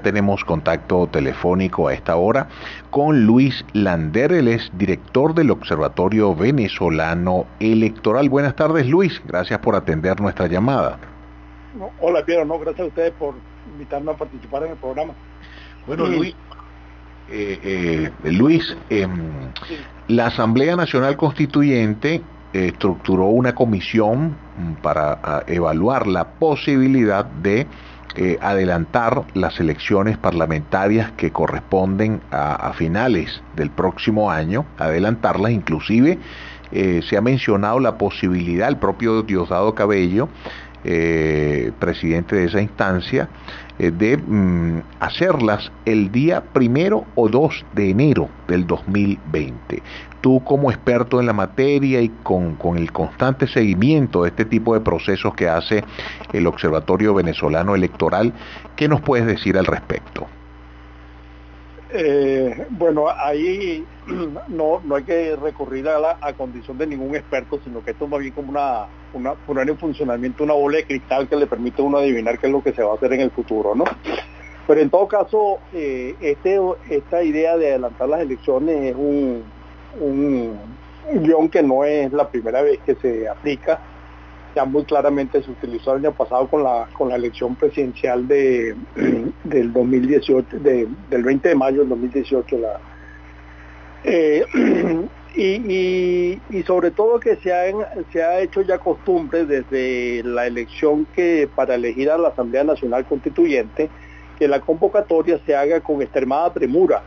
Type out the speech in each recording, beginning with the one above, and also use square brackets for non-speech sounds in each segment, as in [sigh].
Tenemos contacto telefónico a esta hora con Luis Lander, él es director del Observatorio Venezolano Electoral. Buenas tardes Luis, gracias por atender nuestra llamada. hola Piero, no, gracias a ustedes por invitarme a participar en el programa. Bueno Luis, eh, eh, Luis em, la Asamblea Nacional Constituyente estructuró una comisión para evaluar la posibilidad de eh, adelantar las elecciones parlamentarias que corresponden a, finales del próximo año, adelantarlas inclusive. Eh, se ha mencionado la posibilidad, el propio Diosdado Cabello, eh, presidente de esa instancia, de mm, hacerlas el día primero o 2 de enero del 2020 tú como experto en la materia y con, el constante seguimiento de este tipo de procesos que hace el Observatorio Venezolano Electoral, ¿qué nos puedes decir al respecto? Eh, bueno, ahí [clears throat] no, no hay que recurrir a la a condición de ningún experto, sino que esto es más bien como una, una poner en funcionamiento una bola de cristal que le permite a uno adivinar qué es lo que se va a hacer en el futuro, ¿no? Pero en todo caso, eh, este, esta idea de adelantar las elecciones es un, un guion que no es la primera vez que se aplica. Ya muy claramente se utilizó el año pasado con la, con la elección presidencial de, [clears throat] del 2018, del 20 de mayo del 2018. La, eh, [clears throat] y, sobre todo que se ha, se ha hecho ya costumbre desde la elección que para elegir a la Asamblea Nacional Constituyente, que la convocatoria se haga con extremada premura.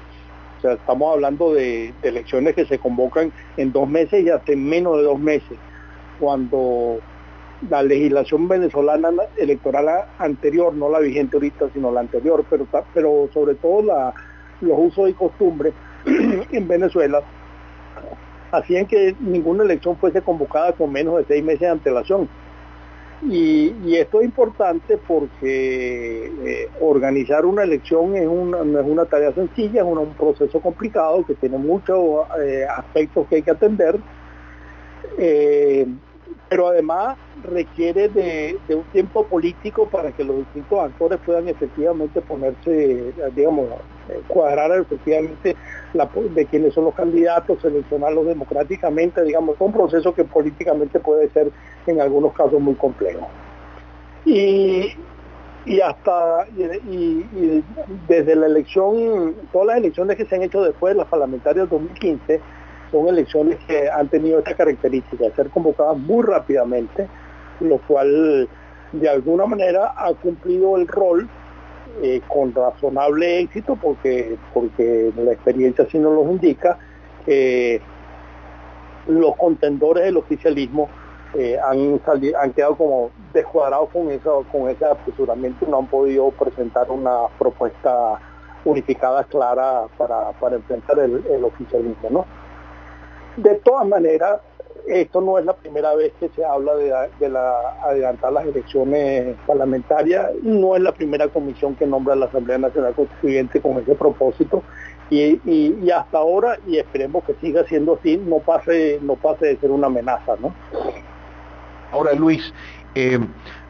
Sea, estamos hablando de, elecciones que se convocan en dos meses y hasta en menos de dos meses, cuando la legislación venezolana electoral anterior, no la vigente ahorita, sino la anterior, pero, pero sobre todo los usos y costumbres [clears throat] en Venezuela hacían que ninguna elección fuese convocada con menos de seis meses de antelación. Y, esto es importante porque eh, organizar una elección es una, no es una tarea sencilla, es un, proceso complicado que tiene muchos eh, aspectos que hay que atender. Eh, pero además requiere de, un tiempo político para que los distintos actores puedan efectivamente ponerse, digamos, cuadrar efectivamente de quiénes son los candidatos, seleccionarlos democráticamente, digamos, un proceso que políticamente puede ser en algunos casos muy complejo. Y, hasta y, desde la elección, todas las elecciones que se han hecho después, las parlamentarias 2015, son elecciones que han tenido esta característica, de ser convocadas muy rápidamente, lo cual de alguna manera ha cumplido el rol eh, con razonable éxito porque, porque la experiencia sí nos lo indica, los contendores del oficialismo eh, han, han quedado como descuadrados con eso, con ese apresuramiento, no han podido presentar una propuesta unificada clara para, para enfrentar el, el oficialismo, ¿no? De todas maneras, esto no es la primera vez que se habla de, la, adelantar las elecciones parlamentarias, no es la primera comisión que nombra la Asamblea Nacional Constituyente con ese propósito y, hasta ahora, y esperemos que siga siendo así, no pase, no pase de ser una amenaza, ¿no? Ahora Luis, eh,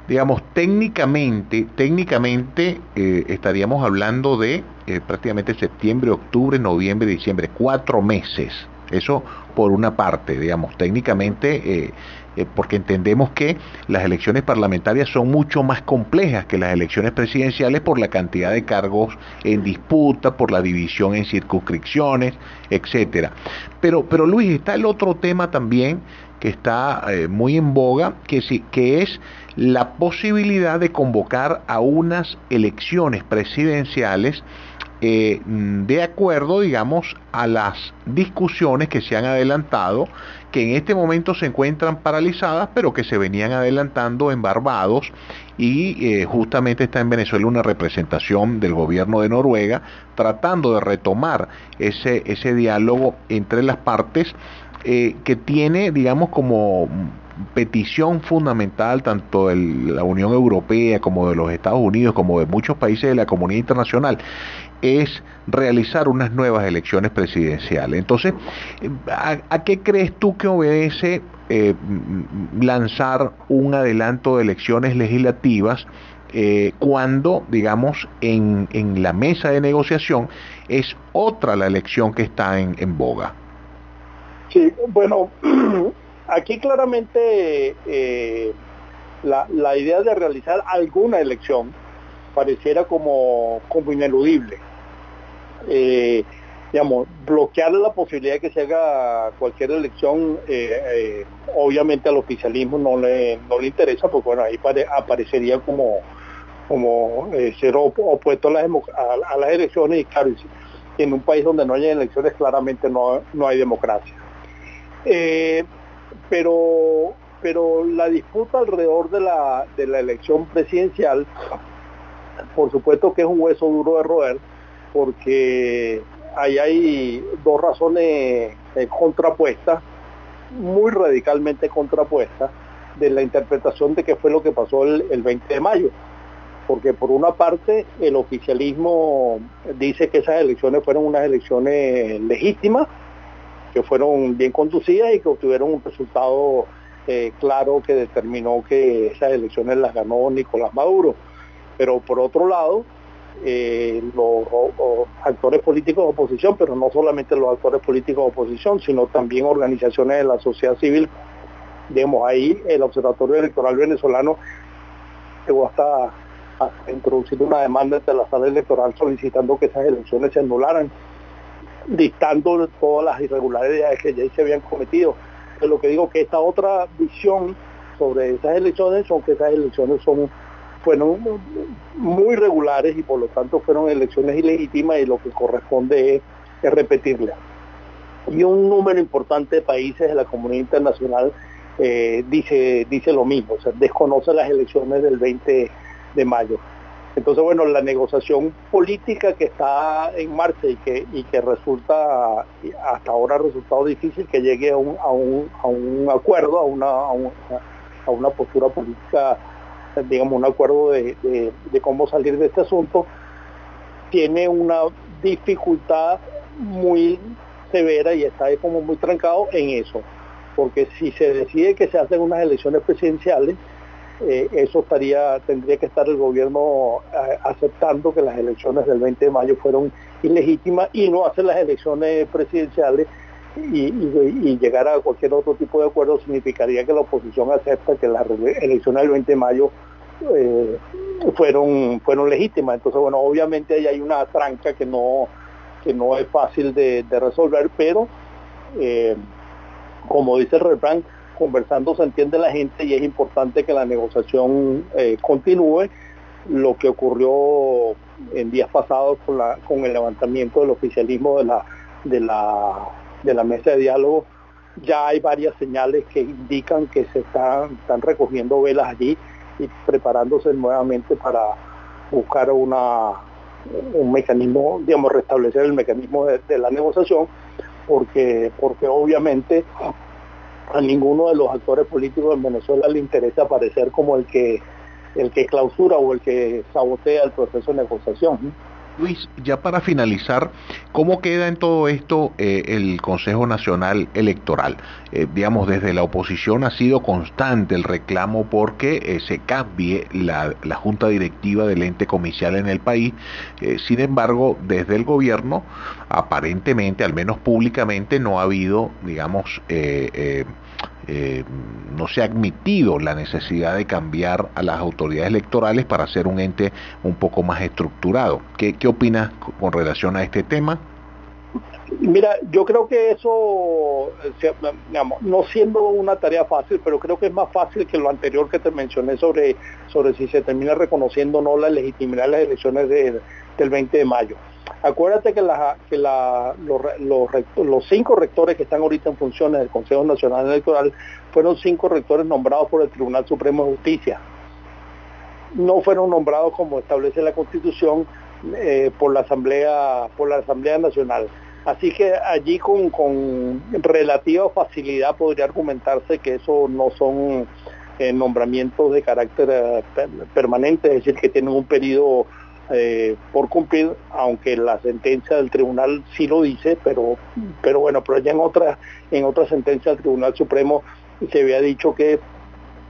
digamos, técnicamente, técnicamente eh, estaríamos hablando de eh, prácticamente septiembre, octubre, noviembre, diciembre, cuatro meses eso por una parte, digamos, técnicamente, eh, eh, porque entendemos que las elecciones parlamentarias son mucho más complejas que las elecciones presidenciales por la cantidad de cargos en disputa, por la división en circunscripciones, etcétera. Pero, pero Luis, está el otro tema también que está eh, muy en boga, que, es la posibilidad de convocar a unas elecciones presidenciales eh, de acuerdo, digamos, a las discusiones que se han adelantado, que en este momento se encuentran paralizadas, pero que se venían adelantando en Barbados y eh, justamente está en Venezuela una representación del gobierno de Noruega tratando de retomar ese, ese diálogo entre las partes eh, que tiene, digamos, como petición fundamental tanto de la Unión Europea como de los Estados Unidos como de muchos países de la comunidad internacional es realizar unas nuevas elecciones presidenciales. Entonces, ¿a, qué crees tú que obedece eh, lanzar un adelanto de elecciones legislativas eh, cuando, digamos, en, en, la mesa de negociación es otra la elección que está en, en boga. Sí, bueno, [clears throat] aquí claramente eh, la, la, idea de realizar alguna elección pareciera como, como ineludible. Eh, digamos, bloquear la posibilidad de que se haga cualquier elección, eh, obviamente al oficialismo no le, no le interesa, porque bueno, ahí aparecería como, como ser opuesto a las, a, las elecciones y claro, en un país donde no hay elecciones claramente no, no hay democracia. Pero, pero la disputa alrededor de la, de la elección presidencial, por supuesto que es un hueso duro de roer, porque ahí hay dos razones eh, contrapuestas, muy radicalmente contrapuestas, de la interpretación de qué fue lo que pasó el, 20 de mayo. Porque por una parte el oficialismo dice que esas elecciones fueron unas elecciones legítimas, que fueron bien conducidas y que obtuvieron un resultado eh, claro que determinó que esas elecciones las ganó Nicolás Maduro. Pero por otro lado, eh, los, actores políticos de oposición, pero no solamente los actores políticos de oposición, sino también organizaciones de la sociedad civil. Digamos, ahí el Observatorio Electoral Venezolano llegó hasta introducir una demanda ante la sala electoral solicitando que esas elecciones se anularan, dictando todas las irregularidades que ya se habían cometido. Pero lo que digo que esta otra visión sobre esas elecciones son que esas elecciones son fueron muy regulares y por lo tanto fueron elecciones ilegítimas y lo que corresponde es, repetirlas. Y un número importante de países de la comunidad internacional eh, dice, dice lo mismo, o sea, desconoce las elecciones del 20 de mayo. Entonces, bueno, la negociación política que está en marcha y que, y que resulta, hasta ahora ha resultado difícil que llegue a un, a un, a un acuerdo, a una, a una, postura política digamos, un acuerdo de, cómo salir de este asunto, tiene una dificultad muy severa y está como muy trancado en eso. Porque si se decide que se hacen unas elecciones presidenciales, eh, eso estaría, tendría que estar el gobierno eh, aceptando que las elecciones del 20 de mayo fueron ilegítimas y no hacer las elecciones presidenciales y, llegar a cualquier otro tipo de acuerdo significaría que la oposición acepta que las elecciones del 20 de mayo eh, fueron fueron legítimas. Entonces, bueno, obviamente ahí hay una tranca que no que no es fácil de, resolver, pero como dice el refrán, conversando se entiende la gente y es importante que la negociación eh, continúe. Lo que ocurrió en días pasados con, el levantamiento del oficialismo de la, mesa de diálogo, ya hay varias señales que indican que se están, recogiendo velas allí y preparándose nuevamente para buscar un mecanismo, digamos, restablecer el mecanismo de, la negociación, porque obviamente a ninguno de los actores políticos en Venezuela le interesa aparecer como el que el que clausura o el que sabotea el proceso de negociación. Luis, ya para finalizar, ¿cómo queda en todo esto eh, el Consejo Nacional Electoral? Eh, digamos, desde la oposición ha sido constante el reclamo porque eh, se cambie la, junta directiva del ente comicial en el país. sin embargo, desde el gobierno, aparentemente, al menos públicamente, no ha habido, digamos, eh, no se ha admitido la necesidad de cambiar a las autoridades electorales para hacer un ente un poco más estructurado. ¿Qué, qué opinas con relación a este tema? Mira, yo creo que eso, digamos, no siendo una tarea fácil, pero creo que es más fácil que lo anterior que te mencioné sobre, sobre si se termina reconociendo o no la legitimidad de las elecciones del 20 de mayo. Acuérdate que, los, cinco rectores que están ahorita en funciones del Consejo Nacional Electoral fueron cinco rectores nombrados por el Tribunal Supremo de Justicia. No fueron nombrados como establece la Constitución eh, por la Asamblea por la Asamblea Nacional. Así que allí con, con relativa facilidad podría argumentarse que eso no son eh, nombramientos de carácter eh, permanente, es decir, que tienen un periodo por cumplir, aunque la sentencia del tribunal sí lo dice, pero, pero bueno, pero ya en otra, en otra sentencia del Tribunal Supremo se había dicho que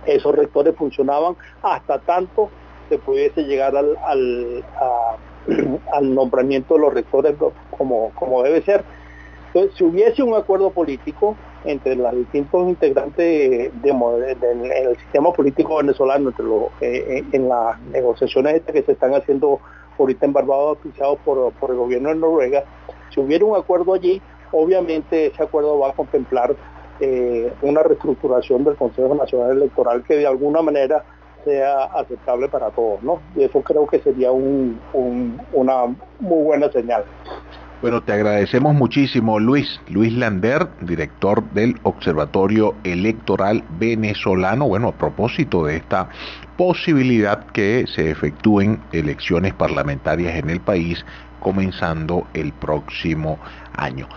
esos rectores funcionaban hasta tanto se pudiese llegar al, nombramiento de los rectores como, como debe ser. Entonces, si hubiese un acuerdo político entre los distintos integrantes del sistema político venezolano, entre los, eh, eh, en las negociaciones estas que se están haciendo ahorita en Barbados, pisados por, por el gobierno de Noruega, si hubiera un acuerdo allí, obviamente ese acuerdo va a contemplar eh, una reestructuración del Consejo Nacional Electoral que de alguna manera sea aceptable para todos, ¿no? Y eso creo que sería un, una muy buena señal. Bueno, te agradecemos muchísimo, Luis. Luis Lander, director del Observatorio Electoral Venezolano. Bueno, a propósito de esta posibilidad que se efectúen elecciones parlamentarias en el país comenzando el próximo año.